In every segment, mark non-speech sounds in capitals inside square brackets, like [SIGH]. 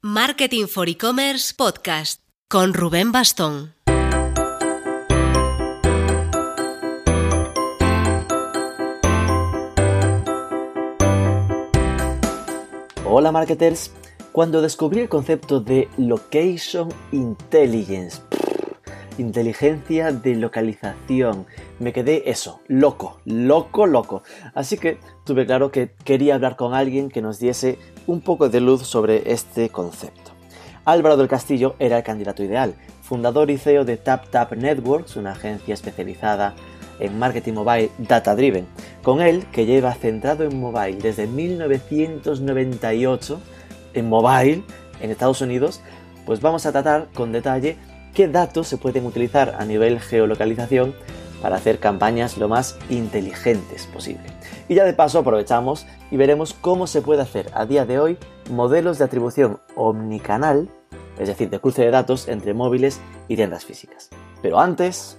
Marketing for E-Commerce Podcast con Rubén Bastón. Hola marketers, cuando descubrí el concepto de Location Intelligence, inteligencia de localización, me quedé eso, loco, loco, loco. Así que tuve claro que quería hablar con alguien que nos diese un poco de luz sobre este concepto. Álvaro del Castillo era el candidato ideal, fundador y CEO de TapTap Networks, una agencia especializada en marketing mobile data driven. Con él, que lleva centrado en mobile desde 1998, en mobile, en Estados Unidos, pues vamos a tratar con detalle qué datos se pueden utilizar a nivel geolocalización para hacer campañas lo más inteligentes posible. Y ya de paso aprovechamos y veremos cómo se puede hacer a día de hoy modelos de atribución omnicanal, es decir, de cruce de datos entre móviles y tiendas físicas. Pero antes...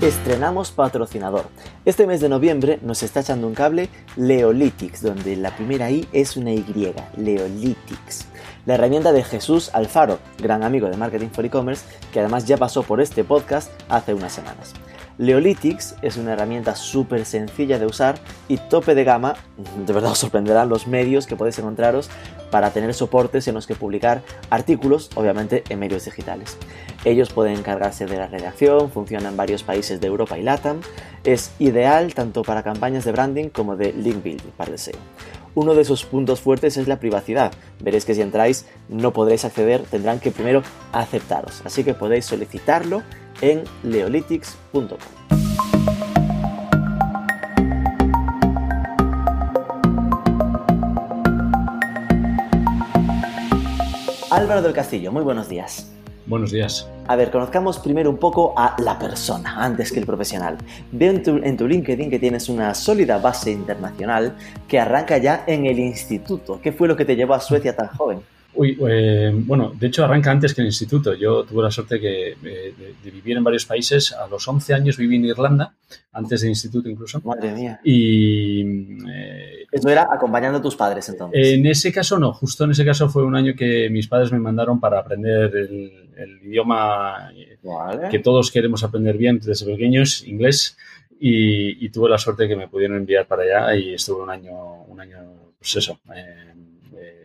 Estrenamos patrocinador. Este mes de noviembre nos está echando un cable Leolytics, donde la primera I es una Y, Leolytics. La herramienta de Jesús Alfaro, gran amigo de Marketing for E-Commerce, que además ya pasó por este podcast hace unas semanas. Leolytics es una herramienta súper sencilla de usar y tope de gama, [LAUGHS] de verdad os sorprenderán los medios que podéis encontraros para tener soportes en los que publicar artículos, obviamente en medios digitales. Ellos pueden encargarse de la redacción, funciona en varios países de Europa y LATAM, es ideal tanto para campañas de branding como de link building para el SEO. Uno de sus puntos fuertes es la privacidad. Veréis que si entráis no podréis acceder, tendrán que primero aceptaros. Así que podéis solicitarlo en leolytics.com. Álvaro del Castillo, muy buenos días. Buenos días. A ver, conozcamos primero un poco a la persona antes que el profesional. Veo en tu, en tu, LinkedIn que tienes una sólida base internacional que arranca ya en el instituto. ¿Qué fue lo que te llevó a Suecia tan joven? Uy, eh, bueno, de hecho arranca antes que el instituto. Yo tuve la suerte que, eh, de, de, vivir en varios países. A los 11 años viví en Irlanda, antes del instituto incluso. Madre mía. Y... Eh, Eso era acompañando a tus padres entonces. En ese caso no, justo en ese caso fue un año que mis padres me mandaron para aprender el, el idioma vale. que todos queremos aprender bien desde pequeños, inglés. Y, y, tuve la suerte que me pudieron enviar para allá y estuve un año, un año pues eso, eh,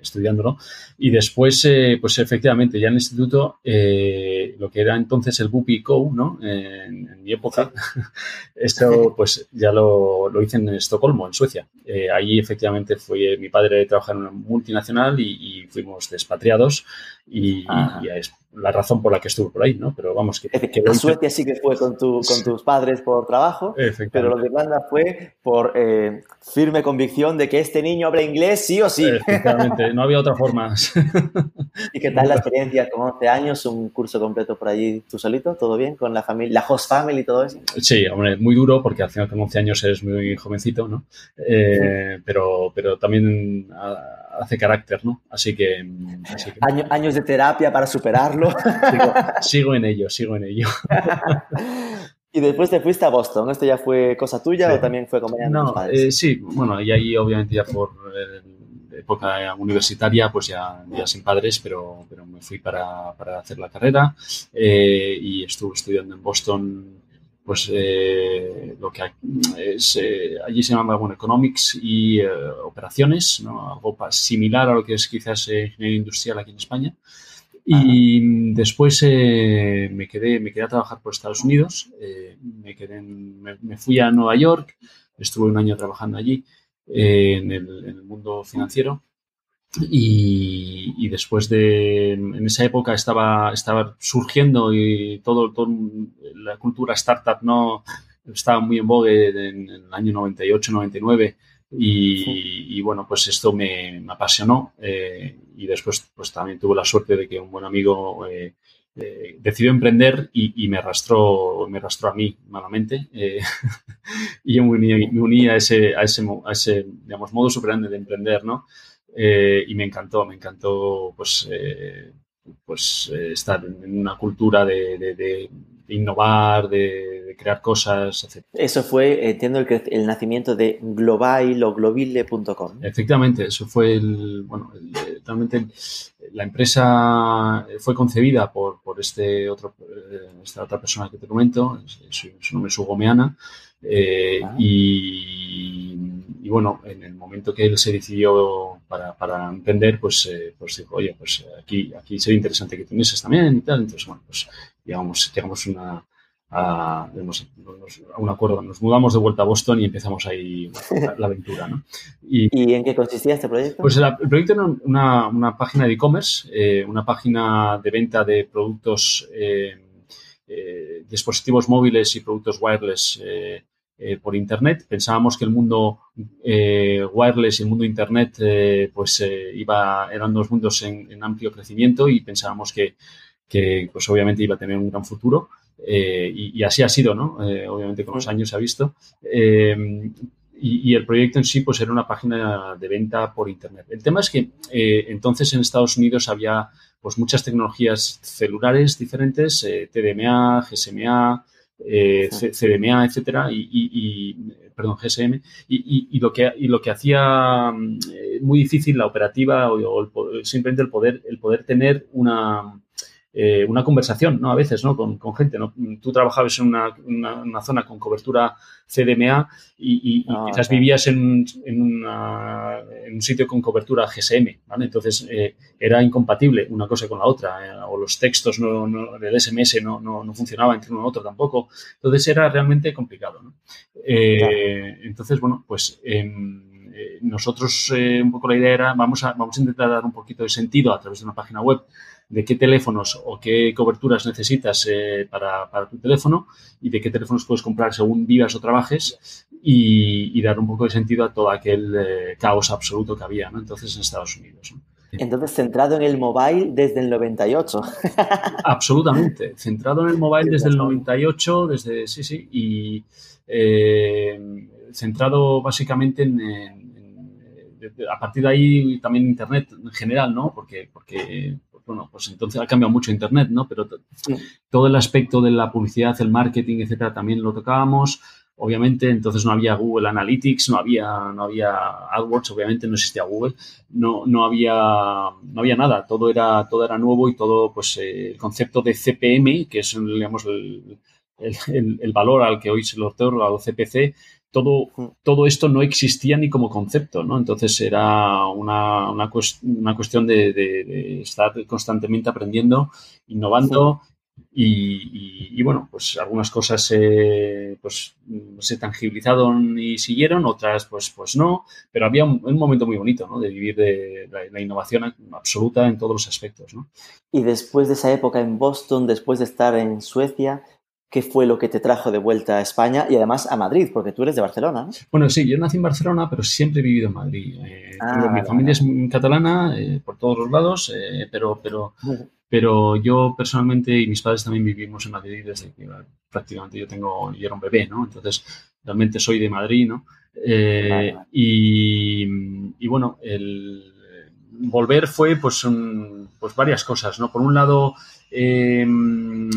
estudiándolo. Y después, eh, pues efectivamente, ya en el instituto, eh, lo que era entonces el Bupi Co, ¿no? En, en mi época, [LAUGHS] esto pues ya lo, lo, hice en Estocolmo, en Suecia. Eh, allí efectivamente fue mi padre trabajar en una multinacional y, y fuimos despatriados y, Ah. y, es la razón por la que estuve por ahí, ¿no? Pero vamos, que... Que Suecia sí que fue con, tu, con tus padres por trabajo, pero lo de Irlanda fue por eh, firme convicción de que este niño habla inglés sí o sí. Efectivamente, no había otra forma. [LAUGHS] ¿Y qué tal la experiencia con 11 años, un curso completo por allí tú solito? ¿Todo bien? ¿Con la familia, la host family y todo eso? Sí, hombre, muy duro porque al final con 11 años eres muy jovencito, ¿no? Eh, sí. pero, pero también hace carácter, ¿no? Así que... Así que... Año, años de terapia para superarlo. Sigo, [LAUGHS] sigo en ello, sigo en ello. [LAUGHS] y después te fuiste a Boston. ¿Esto ya fue cosa tuya sí. o también fue acompañando no, tus padres? Eh, sí, bueno, y ahí obviamente ya por eh, época universitaria, pues ya, ya sin padres, pero, pero me fui para, para hacer la carrera eh, y estuve estudiando en Boston pues eh, lo que es, eh, allí se llama bueno, economics y eh, operaciones, ¿no? algo similar a lo que es quizás ingeniería industrial aquí en España. Y después eh, me, quedé, me quedé a trabajar por Estados Unidos, eh, me, quedé en, me, me, fui a Nueva York, estuve un año trabajando allí eh, en el, en, el, mundo financiero y, y, después de, en esa época estaba, estaba surgiendo y todo, todo la cultura startup no estaba muy en vogue en, en el año 98, 99 y, sí. y, bueno, pues esto me, me apasionó eh, y después pues también tuve la suerte de que un buen amigo eh, eh, decidió emprender y, y, me arrastró me arrastró a mí malamente eh, [LAUGHS] y yo me uní, me uní, a ese a ese a ese digamos modo superante de emprender no eh, y me encantó me encantó pues pues estar en una cultura de, de, de innovar, de, crear cosas, etc. Eso fue, entiendo, el, el nacimiento de global o globile.com. Efectivamente, eso fue el, bueno, realmente la empresa fue concebida por, por este otro, esta otra persona que te comento, su, nombre es Hugo Meana, eh, ah. y, bueno, en el momento que él se decidió para, para emprender, pues, eh, pues dijo, oye, pues aquí, aquí sería interesante que tuvieses también y tal. Entonces, bueno, pues llegamos, llegamos una, a, un acuerdo. Nos mudamos de vuelta a Boston y empezamos ahí la, aventura. ¿no? [LAUGHS] Y, en qué consistía este proyecto? Pues el, proyecto era una, una página de e-commerce, eh, una página de venta de productos eh, dispositivos móviles y productos wireless eh, eh, por Internet. Pensábamos que el mundo wireless y el mundo Internet pues iba, eran dos mundos en, amplio crecimiento y pensábamos que, que, pues obviamente iba a tener un gran futuro. y, así ha sido, ¿no? obviamente con los años se ha visto. Y, y, el proyecto en sí pues era una página de venta por internet. El tema es que entonces en Estados Unidos había pues muchas tecnologías celulares diferentes, eh, TDMA, GSMA, eh, CDMA, etcétera, y, perdón, GSM, y, lo que y lo que hacía mm, eh, muy difícil la operativa o, simplemente el poder el poder tener una eh, una conversación, ¿no? A veces, ¿no? Con, gente, ¿no? Tú trabajabas en una, zona con cobertura CDMA y, ah, quizás vivías en, un sitio con cobertura GSM, ¿vale? Entonces, eh, era incompatible una cosa con la otra, eh, o los textos no, del SMS no, no, funcionaba entre uno y otro tampoco. Entonces, era realmente complicado, ¿no? Entonces, bueno, pues em, nosotros un poco la idea era, vamos a, vamos a intentar dar un poquito de sentido a través de una página web de qué teléfonos o qué coberturas necesitas eh, para, tu teléfono y de qué teléfonos puedes comprar según vivas o trabajes y, dar un poco de sentido a todo aquel eh, caos absoluto que había ¿no? entonces en Estados Unidos. Entonces, centrado en el mobile desde el 98. [LAUGHS] Absolutamente, centrado en el mobile desde el 98, desde, sí, sí, y eh, centrado básicamente en, a partir de ahí también Internet en general, ¿no? Porque, porque bueno, pues entonces ha cambiado mucho Internet, ¿no? Pero todo el aspecto de la publicidad, el marketing, etcétera, también lo tocábamos. Obviamente, entonces no había Google Analytics, no había, no había AdWords, obviamente no existía Google, no, no, había, no había nada, todo era, todo era nuevo y todo, pues, eh, el concepto de CPM, que es, digamos, el, el, valor al que hoy se lo otorga, o CPC, todo, todo esto no existía ni como concepto, ¿no? Entonces era una, una, cuestión de, estar constantemente aprendiendo, innovando y, bueno, pues algunas cosas se, pues, se tangibilizaron y siguieron, otras pues, pues no, pero había un, momento muy bonito, ¿no? De vivir de la, innovación absoluta en todos los aspectos, ¿no? Y después de esa época en Boston, después de estar en Suecia, qué fue lo que te trajo de vuelta a España y además a Madrid, porque tú eres de Barcelona. Bueno, sí, yo nací en Barcelona, pero siempre he vivido en Madrid. Eh, ah, mi familia es catalana eh, por todos los lados, eh, pero, pero, pero yo personalmente y mis padres también vivimos en Madrid desde que prácticamente yo tengo, yo era un bebé, ¿no? Entonces, realmente soy de Madrid, ¿no? Y, y, bueno, el volver fue pues, pues varias cosas, ¿no? Por un lado, Em,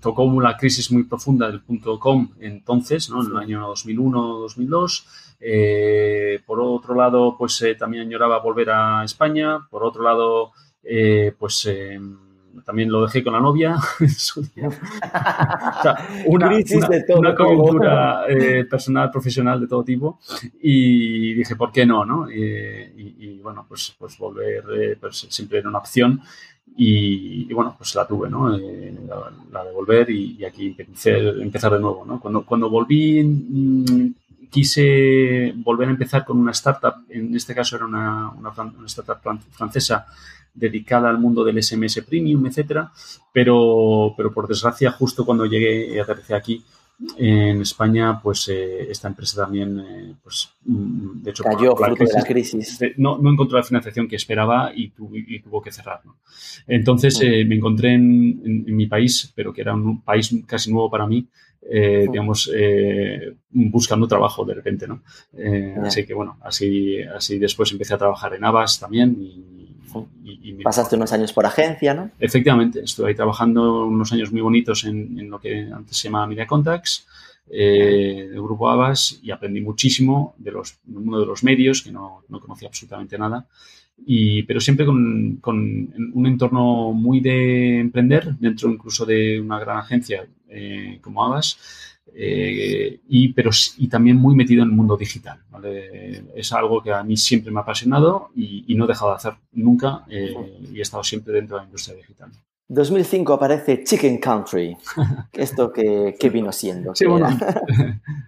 tocó una crisis muy profunda del punto com entonces, ¿no? en el año 2001-2002. Eh, por otro lado, pues eh, también añoraba volver a España. Por otro lado, eh, pues em, también lo dejé con la novia [LAUGHS] una, crisis de todo una coyuntura personal, profesional de todo tipo. Y dije, ¿por qué no? no? Y, bueno, pues, pues volver pues, siempre era una opción. Y, bueno, pues la tuve, ¿no? Eh, la, de volver y, aquí empecé, empezar de nuevo, ¿no? Cuando, cuando volví, mm, quise volver a empezar con una startup, en este caso era una, una, una startup francesa dedicada al mundo del SMS Premium, etcétera, pero, pero por desgracia, justo cuando llegué y aterricé aquí, en España, pues eh, esta empresa también, eh, pues, mm, de hecho, cayó por fruto de la crisis. No, no, encontró la financiación que esperaba y, tuvo que cerrar. Entonces eh, me encontré en, mi país, pero que era un país casi nuevo para mí, digamos, buscando trabajo de repente, ¿no? Así que bueno, así, así después empecé a trabajar en Avas también y, y, Pasaste unos años por agencia, ¿no? Efectivamente, estuve ahí trabajando unos años muy bonitos en, lo que antes se llamaba Media Contacts, eh, del grupo Abbas, y aprendí muchísimo de los, del mundo de los medios, que no, no conocía absolutamente nada. Y, pero siempre con, con, un entorno muy de emprender, dentro incluso de una gran agencia eh, como Abbas, eh, y, pero, y también muy metido en el mundo digital. Es algo que a mí siempre me ha apasionado y, no he dejado de hacer nunca eh, y he estado siempre dentro de la industria digital. 2005 aparece Chicken Country. [LAUGHS] ¿Esto qué, vino siendo? Sí, bueno,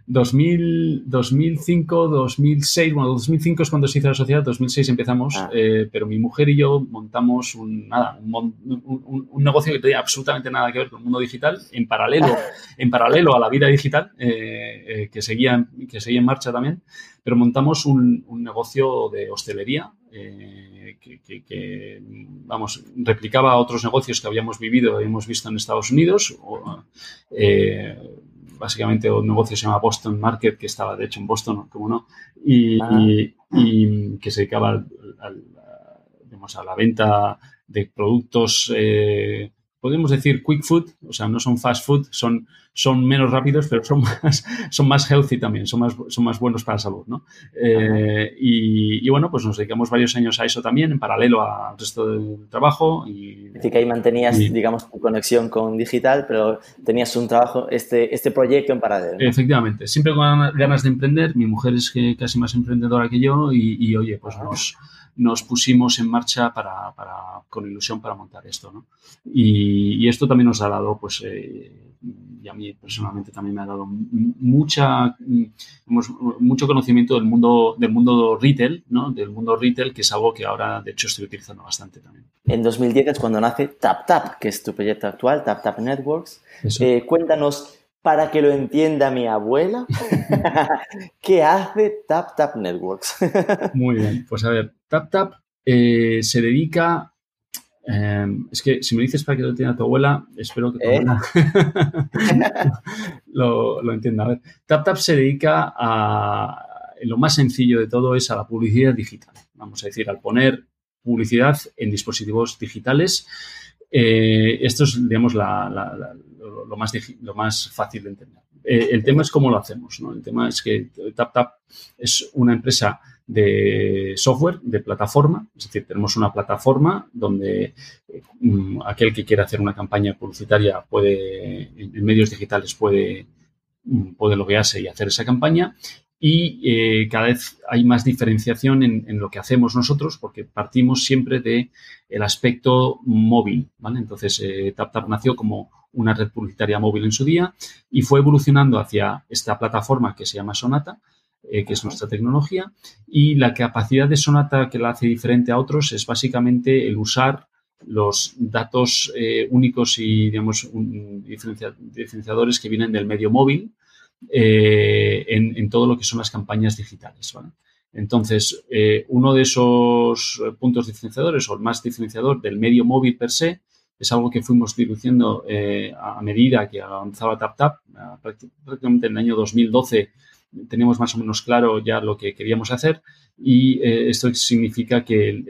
2005, 2006, [LAUGHS] bueno, 2005 es cuando se hizo la sociedad, 2006 empezamos, ah. eh, pero mi mujer y yo montamos un, nada, un, negocio que tenía absolutamente nada que ver con el mundo digital, en paralelo, [LAUGHS] en paralelo a la vida digital, eh, eh, que, seguía, que seguía en marcha también, pero montamos un, negocio de hostelería que, vamos, replicaba otros negocios que habíamos vivido y hemos visto en Estados Unidos. Eh, básicamente un negocio se llama Boston Market, que estaba de hecho en Boston, como no, y, ah. que se dedicaba al, a la venta de productos eh, podemos decir quick food, o sea, no son fast food, son, son menos rápidos, pero son [LAUGHS] más, son más healthy también, son más, son más buenos para la salud, ¿no? Eh, y, bueno, pues nos dedicamos varios años a eso también, en paralelo al resto del trabajo. Y, Así que ahí mantenías, digamos, tu conexión con digital, pero tenías un trabajo, este, este proyecto en paralelo. Efectivamente, siempre con ganas de emprender, mi mujer es que casi más emprendedora que yo y, oye, pues nos nos pusimos en marcha para, con ilusión para montar esto. ¿no? Y, esto también nos ha dado, pues, eh, y a mí personalmente también me ha dado mucha, mucho conocimiento del mundo, del mundo retail, ¿no? del mundo retail, que es algo que ahora, de hecho, estoy utilizando bastante también. En 2010 es cuando nace TapTap, que es tu proyecto actual, TapTap Networks. Eh, cuéntanos para que lo entienda mi abuela, [LAUGHS] ¿qué hace TapTap Networks? Muy bien, pues a ver, TapTap eh, se dedica, eh, es que si me dices para que lo entienda tu abuela, espero que tu ¿Eh? abuela [LAUGHS] lo, entienda. A ver, TapTap se dedica a, lo más sencillo de todo es a la publicidad digital, vamos a decir, al poner publicidad en dispositivos digitales. esto es, digamos, la lo, más, lo más fácil de entender. Eh, el tema es cómo lo hacemos. ¿no? El tema es que TapTap es una empresa de software, de plataforma, es decir, tenemos una plataforma donde mm, aquel que quiera hacer una campaña publicitaria puede, en, medios digitales puede, mm, puede loguearse y hacer esa campaña y eh, cada vez hay más diferenciación en, lo que hacemos nosotros porque partimos siempre del el aspecto móvil, ¿vale? Entonces, eh, TapTap nació como una red publicitaria móvil en su día y fue evolucionando hacia esta plataforma que se llama Sonata, eh, que es nuestra tecnología, y la capacidad de Sonata que la hace diferente a otros es básicamente el usar los datos eh, únicos y, digamos, diferenciadores que vienen del medio móvil eh, en, todo lo que son las campañas digitales. Entonces, uno de esos puntos diferenciadores o el más diferenciador del medio móvil per se es algo que fuimos diluciendo eh, a medida que avanzaba TapTap. Prácticamente en el año 2012 teníamos más o menos claro ya lo que queríamos hacer y eh, esto significa que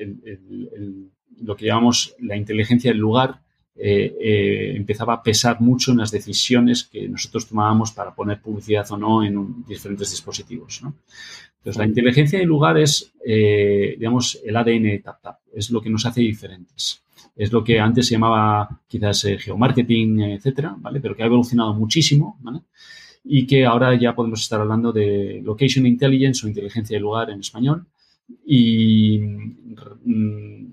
lo que llamamos la inteligencia del lugar eh, empezaba a pesar mucho en las decisiones que nosotros tomábamos para poner publicidad o no en diferentes dispositivos. Entonces, la inteligencia del lugar es, digamos, el ADN de TapTap, es lo que nos hace diferentes es lo que antes se llamaba quizás eh, geomarketing, etcétera, ¿vale? Pero que ha evolucionado muchísimo, ¿vale? Y que ahora ya podemos estar hablando de location intelligence o inteligencia de lugar en español. Y mm,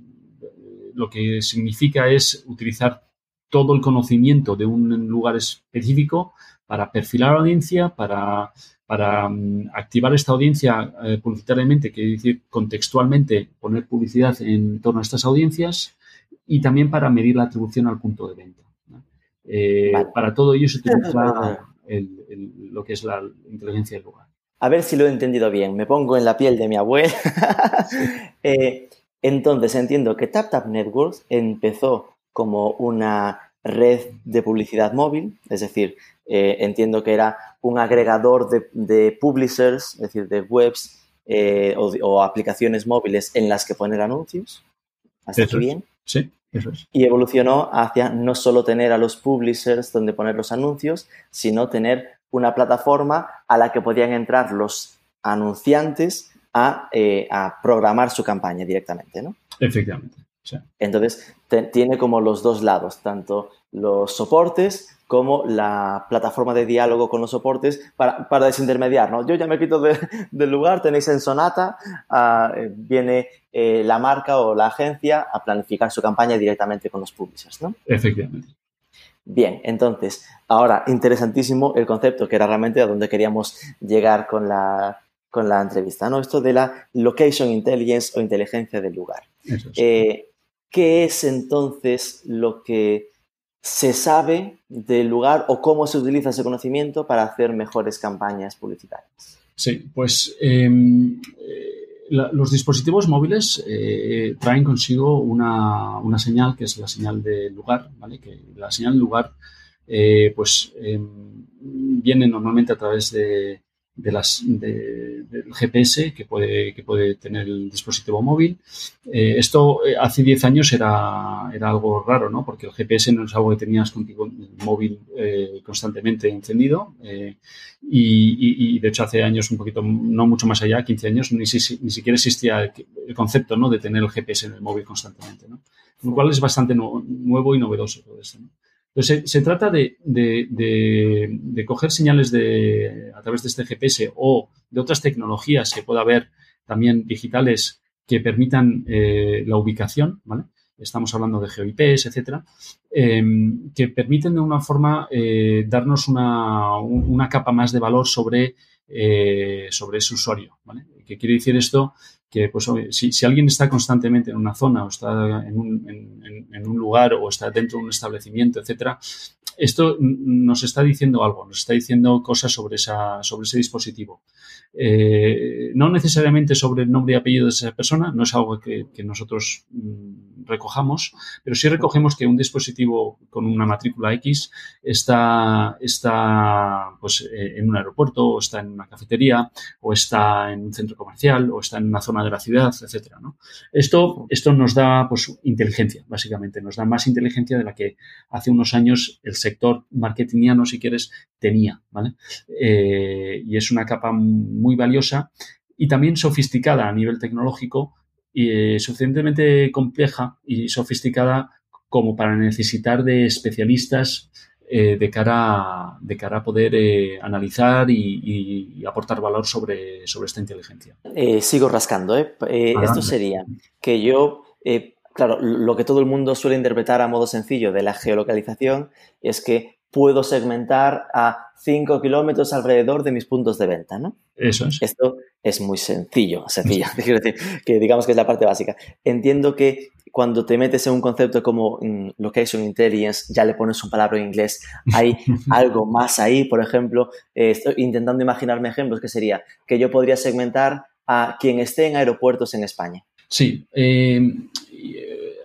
lo que significa es utilizar todo el conocimiento de un lugar específico para perfilar audiencia, para, para mm, activar esta audiencia eh, publicitariamente, que decir contextualmente poner publicidad en torno a estas audiencias y también para medir la atribución al punto de venta. Eh, para todo ello se utiliza lo que es la inteligencia del lugar. A ver si lo he entendido bien. Me pongo en la piel de mi abuela. [LAUGHS] Eh, entonces entiendo que TapTap Networks empezó como una red de publicidad móvil, es decir, eh, entiendo que era un agregador de, publishers, es decir, de webs o, o, aplicaciones móviles en las que poner anuncios. ¿Hasta aquí bien? Sí, eso es. Y evolucionó hacia no solo tener a los publishers donde poner los anuncios, sino tener una plataforma a la que podían entrar los anunciantes a, eh, programar su campaña directamente, ¿no? Efectivamente. Entonces, tiene como los dos lados, tanto los soportes como la plataforma de diálogo con los soportes para, desintermediar, ¿no? Yo ya me quito [LAUGHS] del lugar, tenéis en Sonata, ah, eh, viene eh, la marca o la agencia a planificar su campaña directamente con los publishers, ¿no? Efectivamente. Bien, entonces, ahora, interesantísimo el concepto, que era realmente a donde queríamos llegar con la, con la entrevista, ¿no? Esto de la location intelligence o inteligencia del lugar. Eh, ¿Qué es entonces lo que se sabe del lugar o cómo se utiliza ese conocimiento para hacer mejores campañas publicitarias. Sí, pues em, eh, los dispositivos móviles eh, traen consigo una, señal que es la señal de lugar, ¿vale? Que la señal de lugar eh, pues em, viene normalmente a través de, de las, del GPS que puede, que puede tener el dispositivo móvil. Eh, esto eh, hace 10 años era, era algo raro, ¿no? Porque el GPS no es algo que tenías contigo el móvil eh, constantemente encendido. Y, de hecho, hace años, un poquito, no mucho más allá, 15 años, ni, ni siquiera existía el concepto ¿no? de tener el GPS en el móvil constantemente, ¿no? Lo cual es bastante nuevo y novedoso todo esto, ¿no? Se, trata de, coger señales de, a través de este GPS o de otras tecnologías que pueda haber también digitales que permitan eh, la ubicación, ¿vale? Estamos hablando de GeoIPs, etcétera, em, que permiten de una forma eh, darnos una, capa más de valor sobre, eh, sobre ese usuario. ¿Qué quiere decir esto? Que pues, si, alguien está constantemente en una zona o está en un, lugar o está dentro de un establecimiento, etcétera, esto nos está diciendo algo, nos está diciendo cosas sobre, esa, sobre ese dispositivo. Eh, no necesariamente sobre el nombre y apellido de esa persona, no es algo que, nosotros mm, recojamos, pero sí recogemos que un dispositivo con una matrícula X está, está pues, eh, en un aeropuerto, o está en una cafetería, o está en un centro comercial, o está en una zona de la ciudad, etcétera. Esto, esto nos da pues, inteligencia, básicamente, nos da más inteligencia de la que hace unos años el sector marketingiano, si quieres, tenía. ¿vale? Eh, y es una capa valiosa y también sofisticada a nivel tecnológico y eh, suficientemente compleja y sofisticada como para necesitar de especialistas eh, de, cara, de cara a poder eh, analizar y, aportar valor sobre, sobre esta inteligencia. sigo rascando. esto sería que yo, claro, lo que todo el mundo suele interpretar a modo sencillo de la geolocalización es que puedo segmentar a 5 kilómetros alrededor de mis puntos de venta, ¿no? Eso es. Esto es muy sencillo, sencillo. [LAUGHS] Quiero decir, que digamos que es la parte básica. Entiendo que cuando te metes en un concepto como mm, location intelligence, ya le pones un palabra en inglés, hay [LAUGHS] algo más ahí, por ejemplo, eh, estoy intentando imaginarme ejemplos que sería que yo podría segmentar a quien esté en aeropuertos en España. Sí, eh,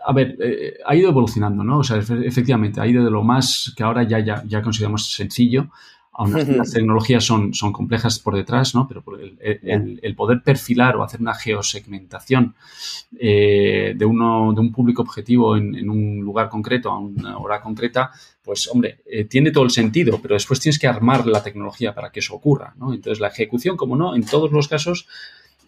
a ver, eh, ha ido evolucionando, ¿no? O sea, efectivamente, ha ido de lo más que ahora ya, ya, ya consideramos sencillo. Aún las tecnologías son, son complejas por detrás, ¿no? Pero el, poder perfilar o hacer una geosegmentación eh, de, uno, de un público objetivo en, un lugar concreto, a una hora concreta, pues, hombre, eh, tiene todo el sentido, pero después tienes que armar la tecnología para que eso ocurra, ¿no? Entonces, la ejecución, como no, en todos los casos,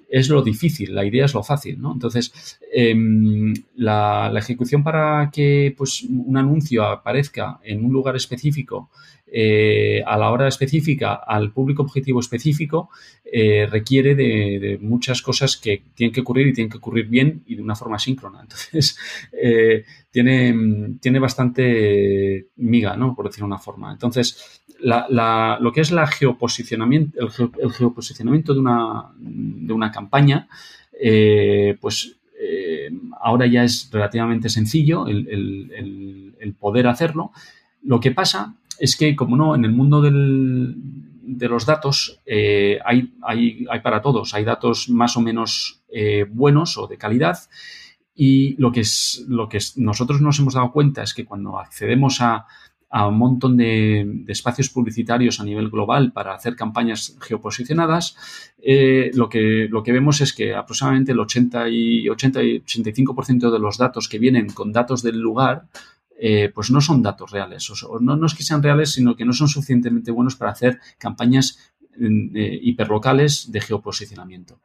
es lo difícil, la idea es lo fácil, ¿no? Entonces, em, la, ejecución para que pues, un anuncio aparezca en un lugar específico, eh, a la hora específica, al público objetivo específico, eh, requiere de, muchas cosas que tienen que ocurrir y tienen que ocurrir bien y de una forma síncrona. [LAUGHS] Entonces, eh, tiene, tiene bastante miga, ¿no? Por decir una forma. Entonces, lo que es la geoposicionamiento, el, geoposicionamiento de una, de una campaña, pues ahora ya es relativamente sencillo el, poder hacerlo. Lo que pasa es que, como no, en el mundo de los datos eh, hay, para todos, hay datos más o menos buenos o de calidad. Y lo que, nosotros nos hemos dado cuenta es que cuando accedemos a, a un montón de, espacios publicitarios a nivel global para hacer campañas geoposicionadas, eh, lo, que, lo que vemos es que aproximadamente el 80 y, 80 y 85% de los datos que vienen con datos del lugar eh, pues no son datos reales. O, no, no, es que sean reales, sino que no son suficientemente buenos para hacer campañas eh, hiperlocales de geoposicionamiento.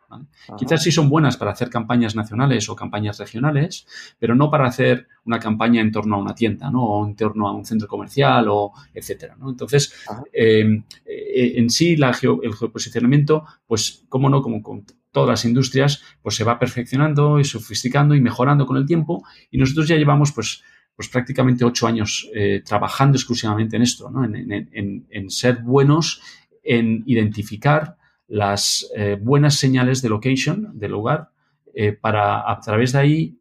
Quizás sí son buenas para hacer campañas nacionales o campañas regionales, pero no para hacer una campaña en torno a una tienda, ¿no? O en torno a un centro comercial o etcétera, Entonces, em, eh, en sí el geoposicionamiento, pues, cómo no, como con todas las industrias, pues se va perfeccionando y sofisticando y mejorando con el tiempo y nosotros ya llevamos, pues, pues prácticamente ocho años eh, trabajando exclusivamente en esto, en, ser buenos en identificar las eh, buenas señales de location, de lugar, eh, para a través de ahí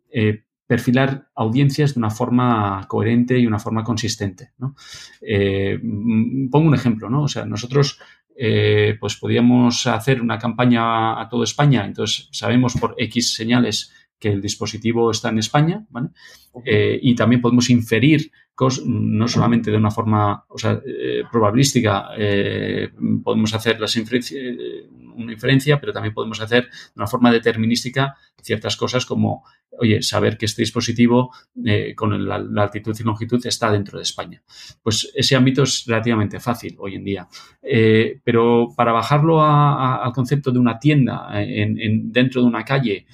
perfilar audiencias de una forma coherente y una forma consistente. Mm, pongo un ejemplo, ¿no? O sea, nosotros pues podíamos hacer una campaña a toda España, entonces sabemos por X señales que el dispositivo está en España, ¿vale? Eh, y también podemos inferir, no solamente de una forma o sea, eh, probabilística, eh, podemos hacer las una inferencia, pero también podemos hacer de una forma determinística ciertas cosas como, oye, saber que este dispositivo con la, altitud y longitud está dentro de España. Pues ese ámbito es relativamente fácil hoy en día. pero para bajarlo al concepto de una tienda en, dentro de una calle,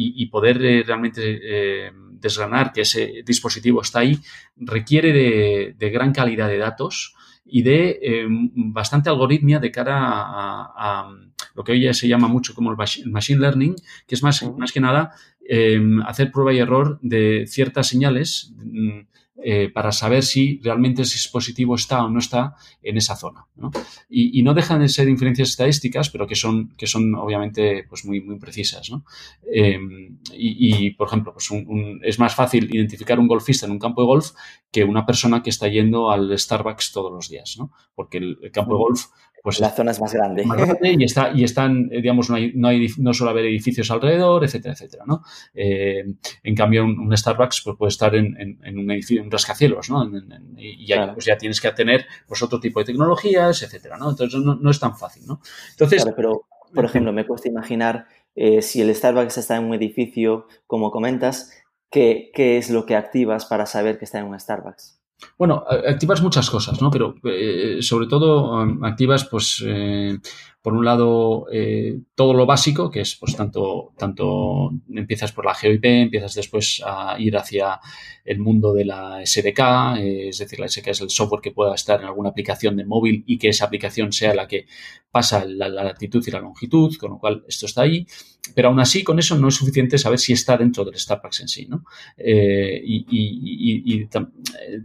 y, poder eh, realmente eh, desgranar que ese dispositivo está ahí, requiere de, gran calidad de datos y de em, bastante algoritmia de cara a, lo que hoy ya se llama mucho como el machine learning, que es más, más que nada em, hacer prueba y error de ciertas señales mm, eh, para saber si realmente ese dispositivo está o no está en esa zona. Y, no dejan de ser inferencias estadísticas, pero que son, que son obviamente pues muy, muy precisas. Em, y, por ejemplo, pues es más fácil identificar un golfista en un campo de golf que una persona que está yendo al Starbucks todos los días, porque el campo de golf pues la zona es más grande. y, está, y están, eh, digamos, no, hay, no, hay, no suele haber edificios alrededor, etcétera, etcétera, ¿no? Eh, en cambio, un, Starbucks pues, puede estar en, en, un edificio, un rascacielos, ¿no? y ahí pues, ya tienes que tener pues, otro tipo de tecnologías, etcétera, ¿no? Entonces, no, no es tan fácil, ¿no? Entonces... Claro, pero, por ejemplo, me cuesta imaginar eh, si el Starbucks está en un edificio, como comentas, ¿qué, ¿qué es lo que activas para saber que está en un Starbucks? Bueno, activas muchas cosas, ¿no? Pero eh, sobre todo um, activas, pues, eh, por un lado, eh, todo lo básico, que es, pues, tanto, tanto empiezas por la GeoIP, empiezas después a ir hacia el mundo de la SDK, es decir, la SDK es el software que pueda estar en alguna aplicación de móvil y que esa aplicación sea la que pasa la, latitud y la longitud, con lo cual esto está ahí. Pero aún así, con eso no es suficiente saber si está dentro del Starbucks en sí, ¿no? Eh, y, eh,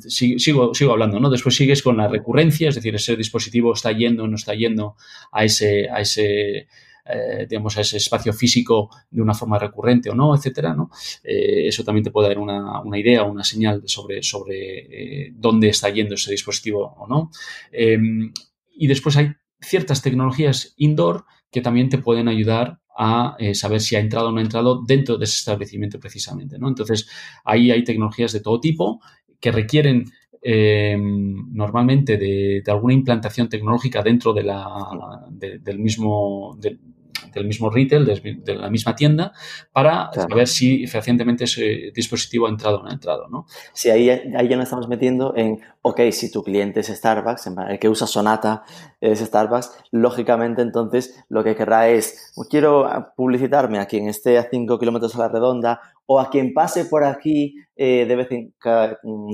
sigo, sigo hablando, ¿no? Después sigues con la recurrencia, es decir, ese dispositivo está yendo o no está yendo a ese, a ese eh, digamos, a ese espacio físico de una forma recurrente o no, etcétera, ¿no? eso también te puede dar una, una idea, una señal sobre, sobre dónde está yendo ese dispositivo o no. y después hay ciertas tecnologías indoor que también te pueden ayudar a eh, saber si ha entrado o no ha entrado dentro de ese establecimiento precisamente. ¿no? Entonces, ahí hay tecnologías de todo tipo que requieren eh, normalmente de, alguna implantación tecnológica dentro de la, del mismo, del mismo retail, de, la misma tienda, para saber si fehacientemente ese dispositivo ha entrado o no ha entrado, ¿no? Sí, ahí, ahí ya nos estamos metiendo en, ok, si tu cliente es Starbucks, el que usa Sonata es Starbucks, lógicamente entonces lo que querrá es, quiero publicitarme a quien esté a 5 kilómetros a la redonda o a quien pase por aquí eh, de, vez en,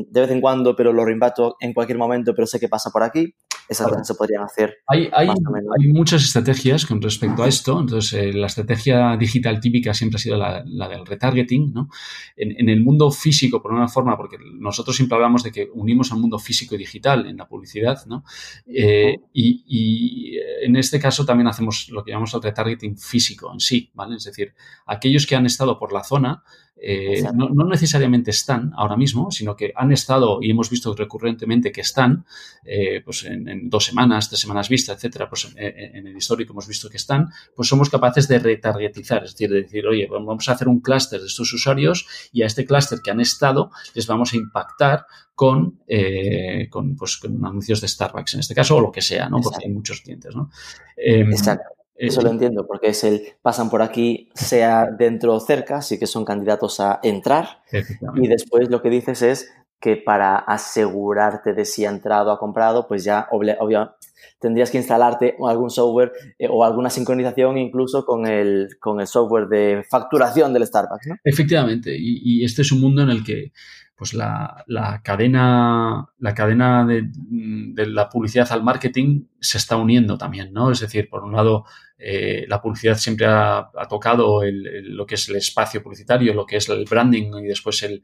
de vez en cuando, pero lo reimbato en cualquier momento, pero sé que pasa por aquí esas cosas se podrían hacer. Hay, hay, hay, muchas estrategias con respecto a esto. Entonces, eh, la estrategia digital típica siempre ha sido la, del retargeting. ¿no? En, el mundo físico, por una forma, porque nosotros siempre hablamos de que unimos al mundo físico y digital en la publicidad. ¿no? Eh, y, y, en este caso también hacemos lo que llamamos el retargeting físico en sí. ¿vale? Es decir, aquellos que han estado por la zona eh, no, necesariamente están ahora mismo, sino que han estado y hemos visto recurrentemente que están, eh, pues en, dos semanas, tres semanas vista, etcétera, pues en, el histórico hemos visto que están, pues somos capaces de retargetizar, es decir, de decir, oye, vamos a hacer un clúster de estos usuarios y a este clúster que han estado les vamos a impactar con, eh, con, pues, con anuncios de Starbucks en este caso o lo que sea, ¿no? Porque hay muchos clientes, ¿no? Em, Exacto. Eso lo entiendo, porque es el pasan por aquí, sea dentro o cerca, sí que son candidatos a entrar. Y después lo que dices es que para asegurarte de si ha entrado o ha comprado, pues ya obvio, tendrías que instalarte algún software eh, o alguna sincronización incluso con el, con el software de facturación del Starbucks. Efectivamente, y, este es un mundo en el que pues la, cadena, la cadena de, la publicidad al marketing se está uniendo también, ¿no? Es decir, por un lado, eh, la publicidad siempre ha, tocado lo que es el espacio publicitario, lo que es el branding y después el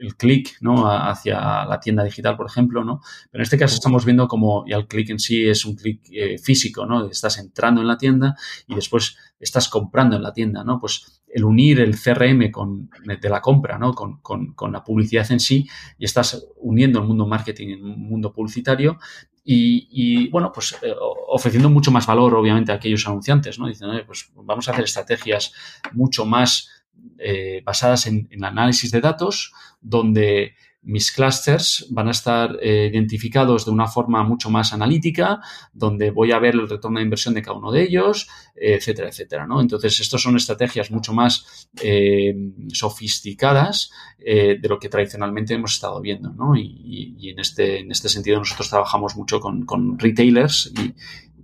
el clic ¿no? hacia la tienda digital, por ejemplo, ¿no? Pero en este caso estamos viendo como ya el clic en sí es un clic eh, físico, ¿no? Estás entrando en la tienda y después estás comprando en la tienda, ¿no? Pues el unir el CRM con, de la compra, ¿no? Con, con, la publicidad en sí y estás uniendo el mundo marketing en un mundo publicitario y, bueno, pues eh, ofreciendo mucho más valor, obviamente, a aquellos anunciantes, ¿no? Dicen, pues vamos a hacer estrategias mucho más eh, basadas en, análisis de datos, donde mis clusters van a estar eh, identificados de una forma mucho más analítica, donde voy a ver el retorno de inversión de cada uno de ellos, etcétera, etcétera. Entonces, estas son estrategias mucho más eh, sofisticadas de lo que tradicionalmente hemos estado viendo. Y, en, este, en este sentido, nosotros trabajamos mucho con, con retailers y,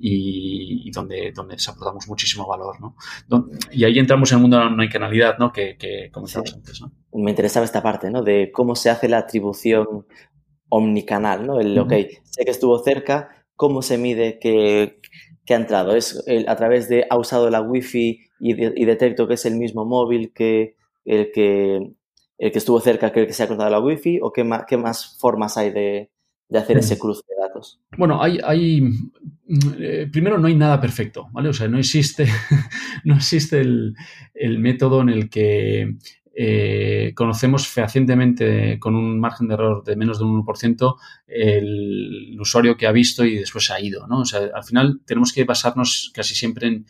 y, donde, donde aportamos muchísimo valor, ¿no? Y ahí entramos en el mundo de la omnicanalidad, ¿no? Que, que comenzamos antes, ¿no? Me interesaba esta parte, ¿no? De cómo se hace la atribución omnicanal, ¿no? El, ok, sé que estuvo cerca, ¿cómo se mide que, que ha entrado? ¿Es a través de ha usado la wifi y, y detecto que es el mismo móvil que el que, el que estuvo cerca que el que se ha cruzado la wifi? ¿O qué más, qué más formas hay de, de hacer ese cruce Bueno, hay, hay eh, primero no hay nada perfecto, ¿vale? O sea, no existe, [LAUGHS] no existe el, método en el que eh, conocemos fehacientemente con un margen de error de menos de un 1% el, usuario que ha visto y después ha ido, ¿no? O sea, al final tenemos que basarnos casi siempre en,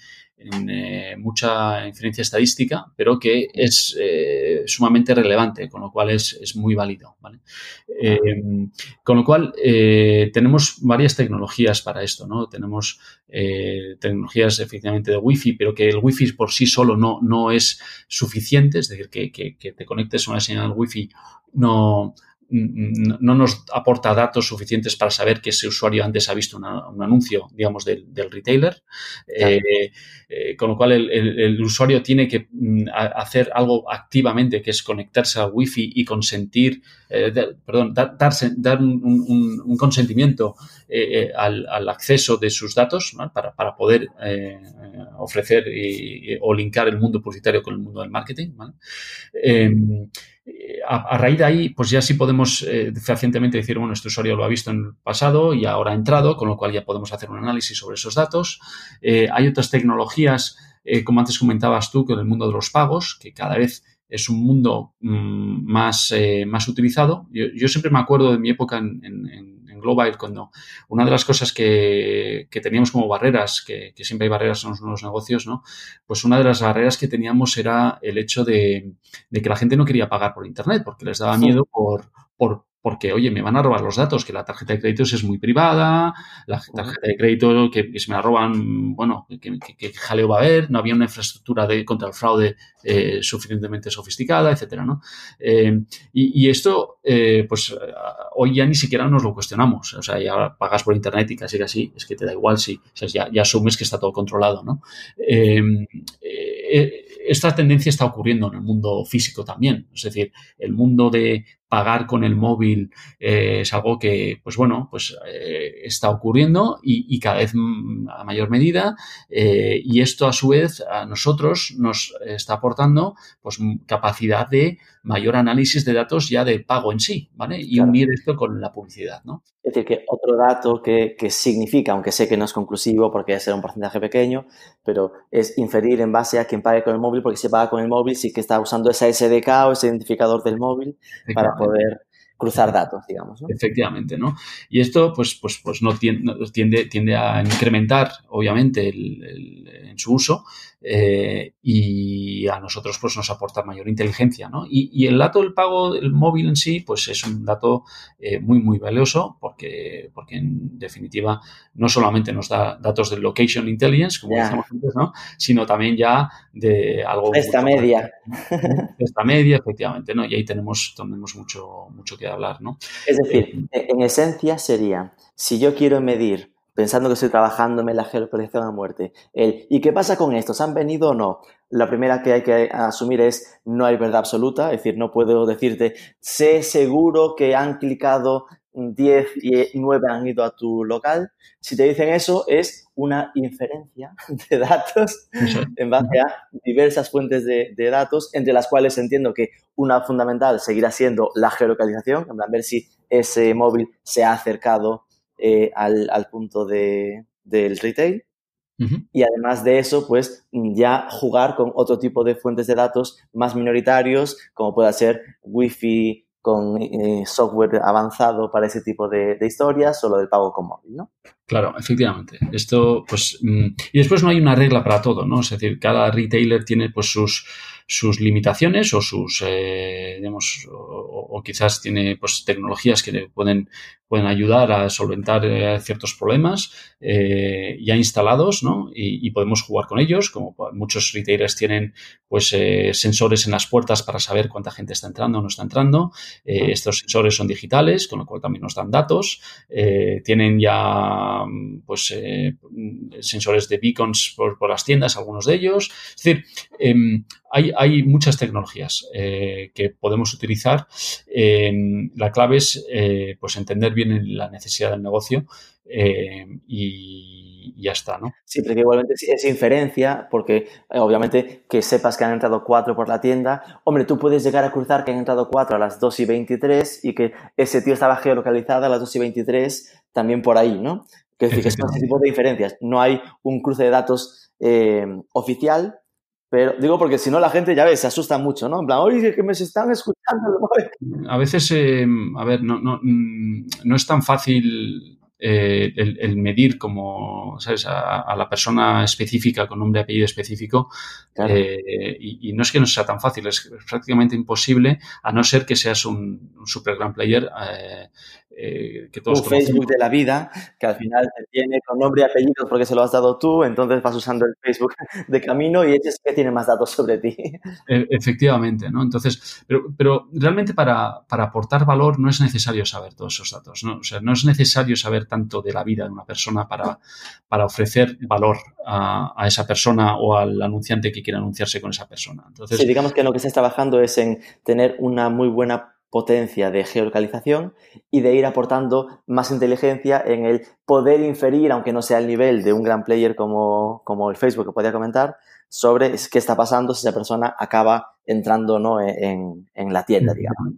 eh, mucha inferencia estadística, pero que es eh, sumamente relevante, con lo cual es, muy válido. Eh, con lo cual, tenemos varias tecnologías para esto, ¿no? Tenemos tecnologías efectivamente de Wi-Fi, pero que el Wi-Fi por sí solo no, no es suficiente, es decir, que, que te conectes a una señal Wi-Fi no, no nos aporta datos suficientes para saber que ese usuario antes ha visto un anuncio, digamos, del, retailer. Eh, eh, con lo cual, el, usuario tiene que mm, hacer algo activamente, que es conectarse al Wi-Fi y consentir, eh, perdón, dar, dar un, consentimiento al, acceso de sus datos para, poder ofrecer o linkar el mundo publicitario con el mundo del marketing. Em, a, raíz de ahí, pues ya sí podemos eh, fehacientemente decir, bueno, este usuario lo ha visto en el pasado y ahora ha entrado, con lo cual ya podemos hacer un análisis sobre esos datos. Eh, hay otras tecnologías, eh, como antes comentabas tú, que en el mundo de los pagos, que cada vez es un mundo mm, más, más utilizado. Yo, siempre me acuerdo de mi época en Global, cuando una de las cosas que, teníamos como barreras, que, siempre hay barreras en los nuevos negocios, ¿no? Pues una de las barreras que teníamos era el hecho de, de que la gente no quería pagar por Internet porque les daba miedo por, por, porque, oye, me van a robar los datos, que la tarjeta de créditos es muy privada, la tarjeta de crédito que, si me la roban, bueno, que, jaleo va a haber, no había una infraestructura de, contra el fraude eh, suficientemente sofisticada, etcétera, ¿no? Eh, y, esto, eh, pues, hoy ya ni siquiera nos lo cuestionamos, o sea, ya pagas por internet y casi casi, es que te da igual si, ya, ya, asumes que está todo controlado, ¿no? esta tendencia está ocurriendo en el mundo físico también, es decir, el mundo de pagar con el móvil eh, es algo que, pues bueno, pues eh, está ocurriendo y, cada vez a mayor medida eh, y esto a su vez a nosotros nos está aportando pues capacidad de mayor análisis de datos ya de pago en sí, ¿vale? Y unir esto con la publicidad, ¿no? Es decir, que otro dato que, que significa, aunque sé que no es conclusivo porque es un porcentaje pequeño, pero es inferir en base a quien pague con el móvil, porque si paga con el móvil sí que está usando esa SDK o ese identificador del móvil para poder cruzar datos, digamos. ¿no? Efectivamente, ¿no? Y esto, pues, pues, pues no tiende, tiende, a incrementar, obviamente, en su uso eh, y a nosotros, pues, nos aporta mayor inteligencia, ¿no? Y, el dato del pago del móvil en sí, pues, es un dato eh, muy, muy valioso porque, porque, en definitiva, no solamente nos da datos de location intelligence, como decíamos antes, ¿no? Sino también ya de algo... Esta media. [LAUGHS] Esta media, efectivamente, ¿no? Y ahí tenemos, tenemos mucho, mucho que hablar, ¿no? Es decir, eh, en esencia sería, si yo quiero medir, pensando que estoy trabajando en la geolocalización a muerte, el ¿y qué pasa con estos? ¿Han venido o no? La primera que hay que asumir es no hay verdad absoluta, es decir, no puedo decirte sé seguro que han clicado 10 y 9 han ido a tu local. Si te dicen eso, es una inferencia [LAUGHS] de datos en base a diversas fuentes de, datos, entre las cuales entiendo que una fundamental seguirá siendo la geolocalización, en plan, ver si ese móvil se ha acercado eh, al, punto de, del retail. Y además de eso, pues ya jugar con otro tipo de fuentes de datos más minoritarios, como pueda ser Wi-Fi, con eh, software avanzado para ese tipo de, historias, solo del pago con móvil, ¿no? Claro, efectivamente. Esto, pues, mm, y después no hay una regla para todo, ¿no? Es decir, cada retailer tiene, pues, sus, sus limitaciones o sus, eh, digamos, o, quizás tiene pues tecnologías que le pueden, pueden ayudar a solventar eh, ciertos problemas eh, ya instalados, ¿no? Y, podemos jugar con ellos, como muchos retailers tienen pues sensores en las puertas para saber cuánta gente está entrando o no está entrando. estos sensores son digitales, con lo cual también nos dan datos. tienen ya pues sensores de beacons por, las tiendas, algunos de ellos. Es decir, em, hay, muchas tecnologías eh, que podemos utilizar. la clave es eh, pues entender bien la necesidad del negocio eh, y, ya está, ¿no? Sí, porque igualmente es inferencia, porque obviamente que sepas que han entrado cuatro por la tienda, hombre, tú puedes llegar a cruzar que han entrado cuatro a las 2 y 23 y que ese tío estaba geolocalizado a las 2 y 23 también por ahí, ¿no? Decir, que son ese tipo de diferencias. No hay un cruce de datos oficial, pero digo porque si no la gente ya ves, se asusta mucho, ¿no? En plan, oye, que me están escuchando. [LAUGHS] A veces, eh, a ver, no, no, mm, no es tan fácil eh, el, medir como, ¿sabes? A, la persona específica con nombre y apellido específico. Eh, y, no es que no sea tan fácil, es prácticamente imposible, a no ser que seas un, super gran player. Eh, que todos un Facebook de la vida, que al final te tiene con nombre y apellido porque se lo has dado tú, entonces vas usando el Facebook de camino y es que tiene más datos sobre ti. E, efectivamente, ¿no? Entonces, pero, pero realmente para, para, aportar valor no es necesario saber todos esos datos, ¿no? O sea, no es necesario saber tanto de la vida de una persona para, para ofrecer valor a, a esa persona o al anunciante que quiera anunciarse con esa persona. Entonces, sí, digamos que lo que estás trabajando es en tener una muy buena potencia de geolocalización y de ir aportando más inteligencia en el poder inferir, aunque no sea el nivel de un gran player como, como el Facebook que podía comentar, sobre qué está pasando si esa persona acaba entrando ¿no? en, en la tienda, digamos.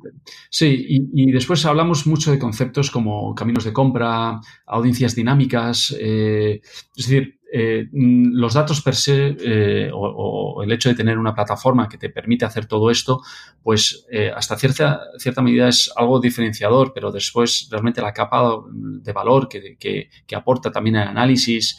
Sí, y, y, después hablamos mucho de conceptos como caminos de compra, audiencias dinámicas, eh, es decir, eh, mm, los datos per se eh, o, el hecho de tener una plataforma que te permite hacer todo esto, pues eh, hasta cierta, cierta medida es algo diferenciador, pero después realmente la capa de valor que, que, que aporta también el análisis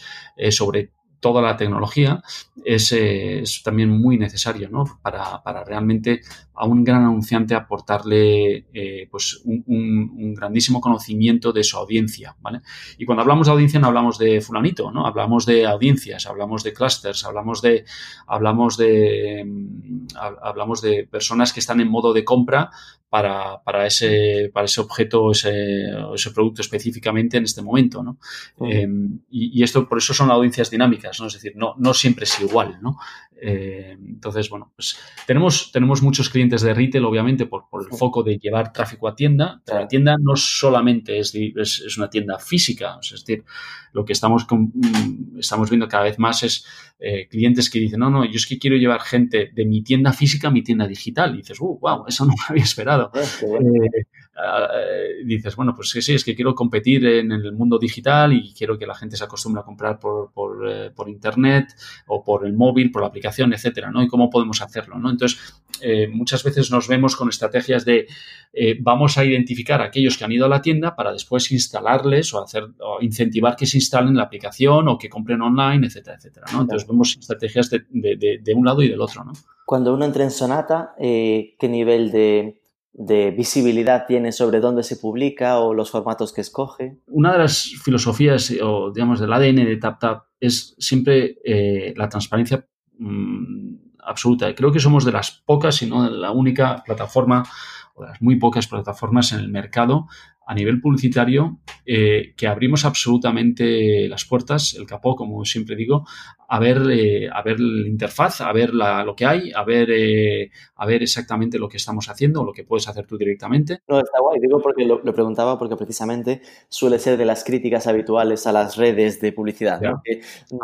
sobre toda la tecnología es, es también muy necesario ¿no? para, para, realmente a un gran anunciante aportarle eh, pues un, un, grandísimo conocimiento de su audiencia. ¿vale? Y cuando hablamos de audiencia no hablamos de fulanito, ¿no? hablamos de audiencias, hablamos de clusters, hablamos de, hablamos de, mm, hablamos de personas que están en modo de compra para, para, ese, para ese objeto, ese, ese producto específicamente en este momento. ¿no? Em, y, y, esto, por eso son audiencias dinámicas, ¿no? es decir, no, no siempre es igual. ¿no? Eh, entonces, bueno, pues tenemos, tenemos muchos clientes de retail, obviamente, por, por el foco de llevar tráfico a tienda. Pero la tienda no solamente es, es, es una tienda física, es decir, lo que estamos, con, mm, estamos viendo cada vez más es eh, clientes que dicen, no, no, yo es que quiero llevar gente de mi tienda física a mi tienda digital. Y dices, uh, wow, eso no me había esperado. Eh, eh, dices, bueno, pues sí, sí, es que quiero competir en el mundo digital y quiero que la gente se acostumbre a comprar por, por, eh, por internet o por el móvil, por la aplicación, etcétera, ¿no? Y cómo podemos hacerlo, ¿no? Entonces, eh, muchas veces nos vemos con estrategias de vamos a identificar a aquellos que han ido a la tienda para después instalarles o hacer o incentivar que se instalen la aplicación o que compren online, etcétera, etcétera, ¿no? Entonces, vemos estrategias de, de, de, de un lado y del otro, ¿no? Cuando uno entra en Sonata, ¿qué nivel de de visibilidad tiene sobre dónde se publica o los formatos que escoge? Una de las filosofías o, digamos, del ADN de TapTap es siempre eh, la transparencia mmm, absoluta. Creo que somos de las pocas, si no la única plataforma o de las muy pocas plataformas en el mercado a nivel publicitario eh, que abrimos absolutamente las puertas, el capó, como siempre digo, a ver, eh, a ver la interfaz, a ver la, lo que hay, a ver, eh, a ver exactamente lo que estamos haciendo, lo que puedes hacer tú directamente. No, está guay, digo porque lo, lo preguntaba porque precisamente suele ser de las críticas habituales a las redes de publicidad. ¿no?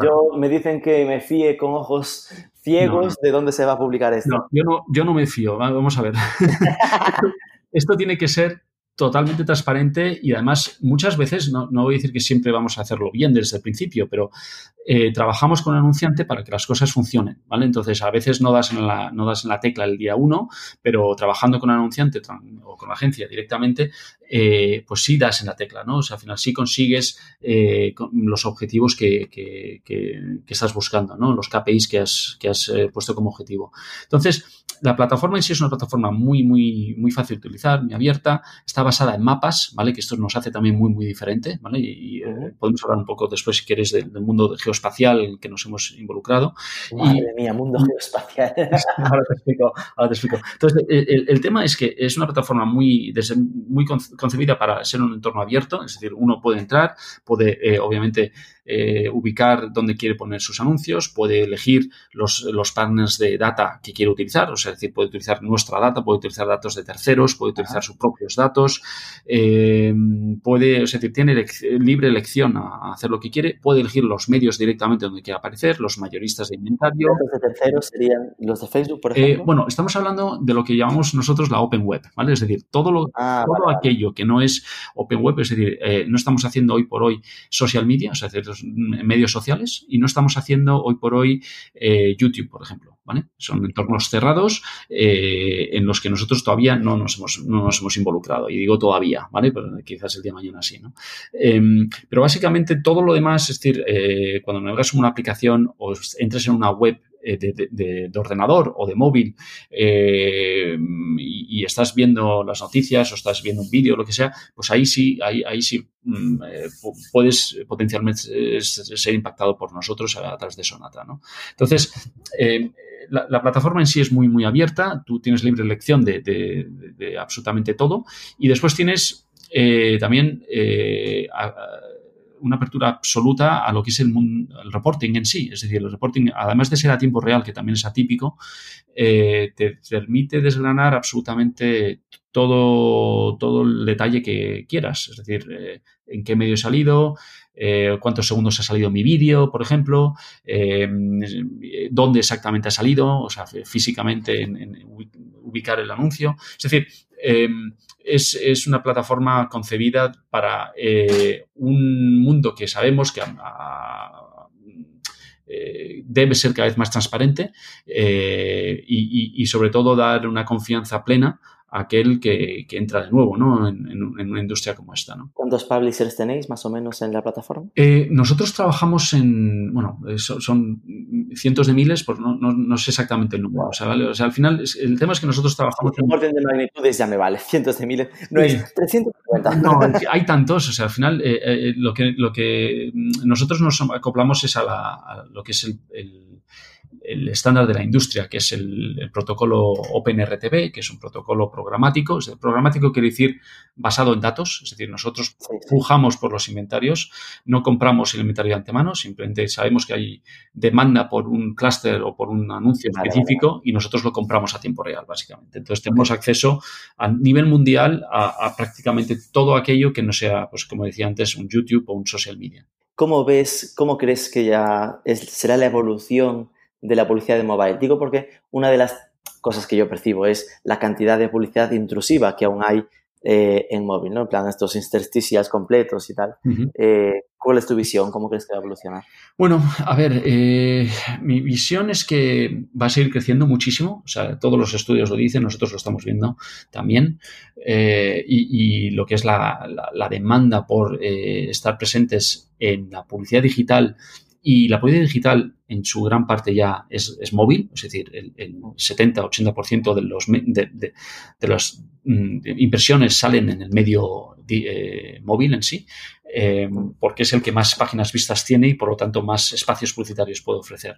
yo me dicen que me fíe con ojos ciegos no, no. de dónde se va a publicar esto. No, yo no, yo no me fío, vamos a ver. [LAUGHS] [LAUGHS] esto tiene que ser totalmente transparente y además muchas veces, no, no, voy a decir que siempre vamos a hacerlo bien desde el principio, pero eh, trabajamos con anunciante para que las cosas funcionen, ¿vale? Entonces, a veces no das en la, no das en la tecla el día uno, pero trabajando con anunciante o con la agencia directamente, eh, pues sí das en la tecla, ¿no? O sea, al final sí consigues eh, los objetivos que, que, que, que, estás buscando, ¿no? Los KPIs que has, que has eh, puesto como objetivo. Entonces, la plataforma en sí es una plataforma muy, muy, muy fácil de utilizar, muy abierta, está basada en mapas, ¿vale? Que esto nos hace también muy, muy diferente, ¿vale? Y, y podemos hablar un poco después, si quieres, del, del mundo geoespacial en que nos hemos involucrado. Madre y, mía, mundo geoespacial. [LAUGHS] ahora te explico, ahora te explico. Entonces, el, el, tema es que es una plataforma muy, desde, muy concebida para ser un entorno abierto, es decir, uno puede entrar, puede, eh, obviamente, eh, ubicar dónde quiere poner sus anuncios, puede elegir los, los partners de data que quiere utilizar, o sea, es decir, puede utilizar nuestra data, puede utilizar datos de terceros, puede utilizar Ajá. sus propios datos, eh, puede, o sea, tiene elec libre elección a hacer lo que quiere, puede elegir los medios directamente donde quiera aparecer, los mayoristas de inventario. ¿Los de terceros serían los de Facebook, por ejemplo? Eh, bueno, estamos hablando de lo que llamamos nosotros la Open Web, ¿vale? Es decir, todo, lo, ah, todo vale, aquello vale. que no es Open Web, es decir, eh, no estamos haciendo hoy por hoy social media, o sea, medios sociales, y no estamos haciendo hoy por hoy eh, YouTube, por ejemplo. ¿Vale? Son entornos cerrados eh, en los que nosotros todavía no nos, hemos, no nos hemos involucrado. Y digo todavía, ¿vale? Pero quizás el día de mañana sí, ¿no? Eh, pero básicamente todo lo demás, es decir, eh, cuando navegas una aplicación o entres en una web de, de, de, ordenador o de móvil eh, y, estás viendo las noticias o estás viendo un vídeo lo que sea, pues ahí sí, ahí, ahí sí mm, eh, puedes potencialmente ser impactado por nosotros a, través de Sonata, ¿no? Entonces, eh, la, la, plataforma en sí es muy, muy abierta, tú tienes libre elección de, absolutamente todo y después tienes eh, también eh, una apertura absoluta a lo que es el, el, reporting en sí. Es decir, el reporting, además de ser a tiempo real, que también es atípico, eh, te permite desgranar absolutamente todo, todo el detalle que quieras. Es decir, eh, en qué medio he salido, eh, cuántos segundos ha salido mi vídeo, por ejemplo, dónde exactamente ha salido, o sea, físicamente en, en ubicar el anuncio. Es decir, es, es, una plataforma concebida para eh, un mundo que sabemos que a, a, eh, debe ser cada vez más transparente eh, y, y, sobre todo dar una confianza plena aquel que, que entra de nuevo ¿no? En, en, en, una industria como esta. ¿no? ¿Cuántos publishers tenéis más o menos en la plataforma? Eh, nosotros trabajamos en, bueno, son, son cientos de miles, pues no, no, no, sé exactamente el número. O sea, ¿vale? o sea, al final, el tema es que nosotros trabajamos... En orden de magnitudes ya me vale, [LAUGHS] cientos de miles, no es 350. No, [LAUGHS] hay tantos, o sea, al final eh, eh, lo, que, lo que nosotros nos acoplamos es a, la, a lo que es el, el el estándar de la industria, que es el, protocolo OpenRTB, que es un protocolo programático. Es programático quiere decir basado en datos, es decir, nosotros pujamos por los inventarios, no compramos el inventario de antemano, simplemente sabemos que hay demanda por un clúster o por un anuncio específico y nosotros lo compramos a tiempo real, básicamente. Entonces tenemos acceso a nivel mundial a, prácticamente todo aquello que no sea, pues como decía antes, un YouTube o un social media. ¿Cómo ves, cómo crees que ya será la evolución de la publicidad de mobile. Digo porque una de las cosas que yo percibo es la cantidad de publicidad intrusiva que aún hay eh, en móvil, ¿no? En plan, estos intersticials completos y tal. Eh, ¿Cuál es tu visión? ¿Cómo crees que va a evolucionar? Bueno, a ver, eh, mi visión es que va a seguir creciendo muchísimo. O sea, todos los estudios lo dicen, nosotros lo estamos viendo también. y, lo que es la, demanda por estar presentes en la publicidad digital y la publicidad digital en su gran parte ya es, móvil, es decir, el, 70-80% de los de, las mm, impresiones salen en el medio eh, móvil en sí. Em, porque es el que más páginas vistas tiene y por lo tanto más espacios publicitarios puede ofrecer.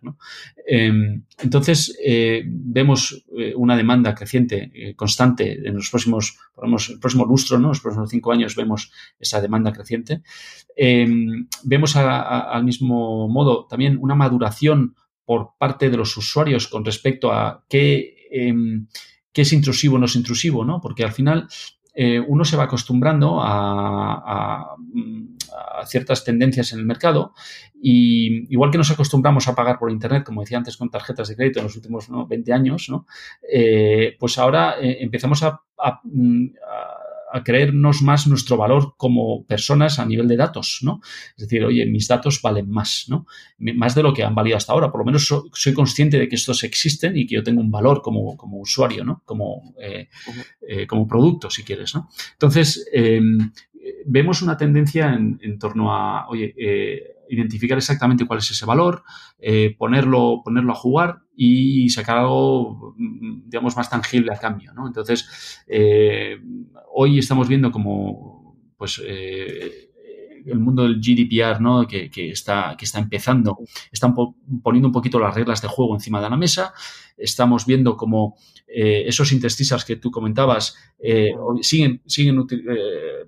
Em, entonces, eh, vemos eh, una demanda creciente, eh, constante en los próximos, el próximo lustro, ¿no? los próximos cinco años vemos esa demanda creciente. Em, vemos al mismo modo también una maduración por parte de los usuarios con respecto a qué, qué es intrusivo o no es intrusivo, ¿no? Porque al final eh, uno se va acostumbrando a, ciertas tendencias en el mercado y igual que nos acostumbramos a pagar por Internet, como decía antes, con tarjetas de crédito en los últimos 20 años, eh, pues ahora eh, empezamos a, mm, a creernos más nuestro valor como personas a nivel de datos, ¿no? Es decir, oye, mis datos valen más, ¿no? Más de lo que han valido hasta ahora. Por lo menos soy consciente de que estos existen y que yo tengo un valor como, como usuario, ¿no? Como, eh, eh, como producto, si quieres, ¿no? Entonces, em, vemos una tendencia en, torno a, oye, eh, identificar exactamente cuál es ese valor, ponerlo, ponerlo a jugar y sacar algo, digamos, más tangible a cambio, ¿no? Entonces, hoy estamos viendo como, pues, eh, el mundo del GDPR, ¿no? Que, está, que está empezando, están poniendo un poquito las reglas de juego encima de la mesa. Estamos viendo como eh, esos intersticials que tú comentabas eh, siguen, siguen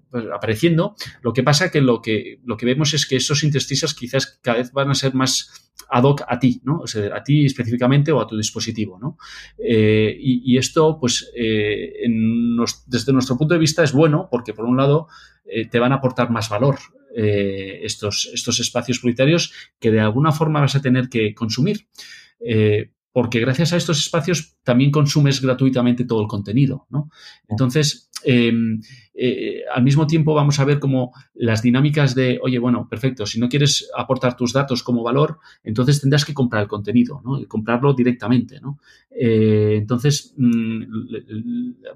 pues, apareciendo. Lo que pasa que lo que lo que vemos es que esos intersticials quizás cada vez van a ser más ad hoc a ti, ¿no? O sea, a ti específicamente o a tu dispositivo, ¿no? Eh, y, esto, pues, eh, desde nuestro punto de vista es bueno porque, por un lado, eh, te van a aportar más valor estos, estos espacios publicitarios que de alguna forma vas a tener que consumir porque gracias a estos espacios también consumes gratuitamente todo el contenido, ¿no? Entonces, em, eh, al mismo tiempo vamos a ver como las dinámicas de, oye, bueno, perfecto, si no quieres aportar tus datos como valor, entonces tendrás que comprar el contenido, ¿no? Y comprarlo directamente, ¿no? Eh, entonces, mm,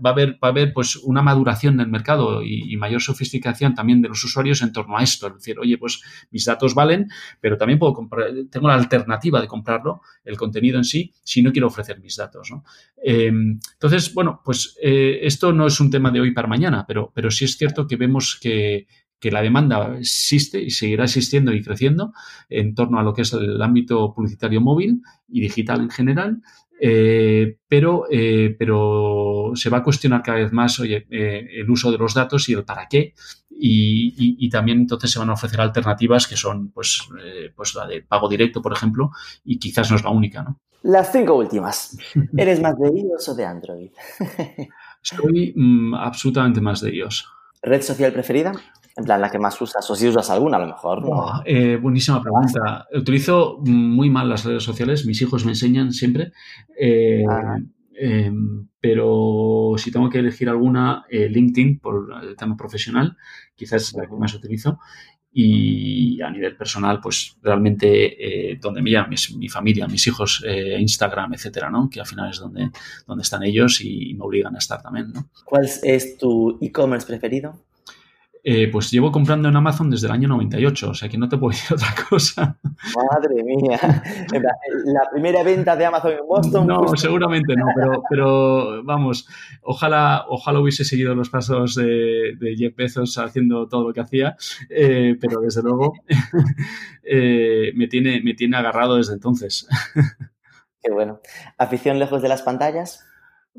va a haber, va a haber pues una maduración del mercado y, mayor sofisticación también de los usuarios en torno a esto. Es decir, oye, pues mis datos valen, pero también puedo comprar, tengo la alternativa de comprarlo, el contenido en sí, si no quiero ofrecer mis datos, ¿no? Eh, entonces, bueno, pues esto no es un tema de hoy para mañana, pero pero, sí es cierto que vemos que, la demanda existe y seguirá existiendo y creciendo en torno a lo que es el ámbito publicitario móvil y digital en general. Eh, pero, eh, pero se va a cuestionar cada vez más eh, el uso de los datos y el para qué. Y, también entonces se van a ofrecer alternativas que son pues, pues la de pago directo, por ejemplo, y quizás no es la única. ¿no? Las cinco últimas. ¿Eres más de iOS o de Android? [LAUGHS] Soy mm, absolutamente más de ellos. ¿Red social preferida? En plan, la que más usas, o si usas alguna a lo mejor. Eh, buenísima pregunta. Utilizo muy mal las redes sociales, mis hijos me enseñan siempre. Eh, ah. em, pero si tengo que elegir alguna, eh, LinkedIn por el tema profesional, quizás es la que más utilizo y a nivel personal, pues realmente eh, donde me mi familia, mis hijos, eh, Instagram, etcétera, ¿no? Que al final es donde, donde están ellos y, me obligan a estar también, ¿no? ¿Cuál es tu e-commerce preferido? Eh, pues llevo comprando en Amazon desde el año 98, o sea que no te puedo [LAUGHS] decir otra cosa. Madre mía. [LAUGHS] La primera venta de Amazon en Boston. No, pues, seguramente no, pero, [LAUGHS] vamos, ojalá, ojalá hubiese seguido los pasos de, Jeff Bezos haciendo todo lo que hacía, eh, pero desde luego eh, me, tiene, me tiene agarrado desde entonces. Qué bueno. ¿Afición lejos de las pantallas?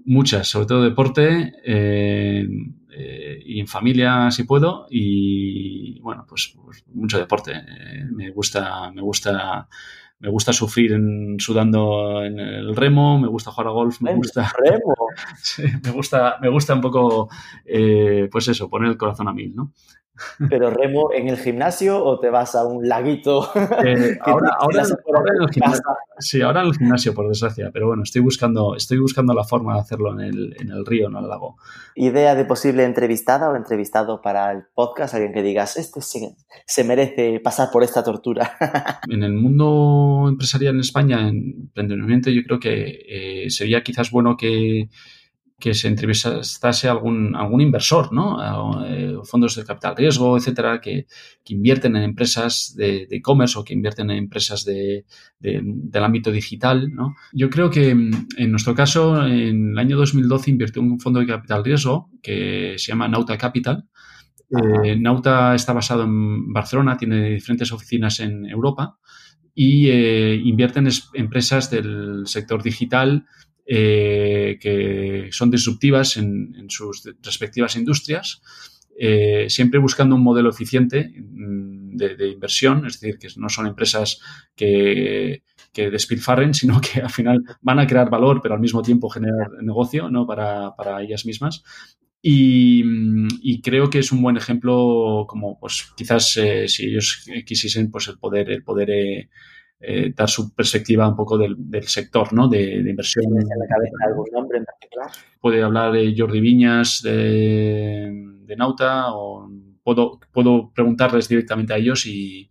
Muchas, sobre todo deporte eh, eh, y en familia si puedo y bueno, pues, pues mucho deporte. Eh, me gusta, me gusta me gusta sufrir en, sudando en el remo, me gusta jugar a golf, me gusta. Remo. [LAUGHS] sí, me gusta, me gusta un poco, pues eso, poner el corazón a mil, ¿no? ¿Pero remo en el gimnasio o te vas a un laguito? [LAUGHS] [LAUGHS] Eh, ahora, ahora, en el gimnasio, sí, ahora en el gimnasio, por desgracia, pero bueno, estoy buscando, estoy buscando la forma de hacerlo en el, en el río, en el lago. ¿Idea de posible entrevistada o entrevistado para el podcast? Alguien que digas, este se, se merece pasar por esta tortura. [LAUGHS] en el mundo empresarial en España, en emprendimiento, yo creo que eh, sería quizás bueno que que se entrevistase algún, algún inversor, ¿no? Eh, fondos de capital riesgo, etcétera, que, invierten en empresas de e-commerce o que invierten en empresas de, del ámbito digital, ¿no? Yo creo que mm, en nuestro caso, en el año 2012 invirtió un fondo de capital riesgo que se llama Nauta Capital. Eh, Nauta está basado en Barcelona, tiene diferentes oficinas en Europa y eh, invierte en empresas del sector digital eh, que son disruptivas en, sus respectivas industrias, eh, siempre buscando un modelo eficiente mm, de, inversión, es decir, que no son empresas que, despilfarren, [LAUGHS] sino que al final van a crear valor, pero al mismo tiempo generar negocio ¿no? para, ellas mismas. Y, creo que es un buen ejemplo como pues quizás eh, si ellos quisiesen pues el poder el poder dar su perspectiva un poco del, sector, ¿no? De, inversión. ¿Tienes en la cabeza algún nombre en particular? Puede hablar de Jordi Viñas, de, Nauta, o puedo, puedo preguntarles directamente a ellos y,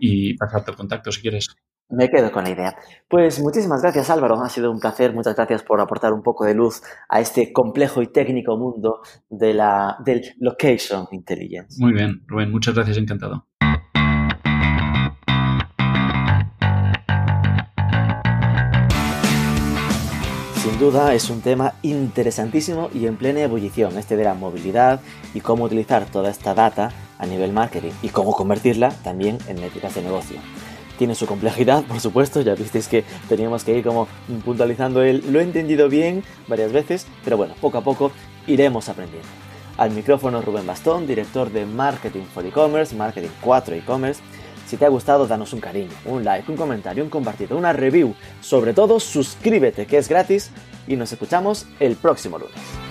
y pasarte el contacto si quieres. Me quedo con la idea. Pues muchísimas gracias Álvaro, ha sido un placer, muchas gracias por aportar un poco de luz a este complejo y técnico mundo de la, del Location Intelligence. Muy bien, Rubén, muchas gracias, encantado. Sin duda es un tema interesantísimo y en plena ebullición, este de la movilidad y cómo utilizar toda esta data a nivel marketing y cómo convertirla también en métricas de negocio. Tiene su complejidad, por supuesto, ya visteis que teníamos que ir como puntualizando el lo he entendido bien varias veces, pero bueno, poco a poco iremos aprendiendo. Al micrófono Rubén Bastón, director de Marketing for E-Commerce, Marketing 4 E-Commerce, si te ha gustado, danos un cariño, un like, un comentario, un compartido, una review. Sobre todo, suscríbete, que es gratis. Y nos escuchamos el próximo lunes.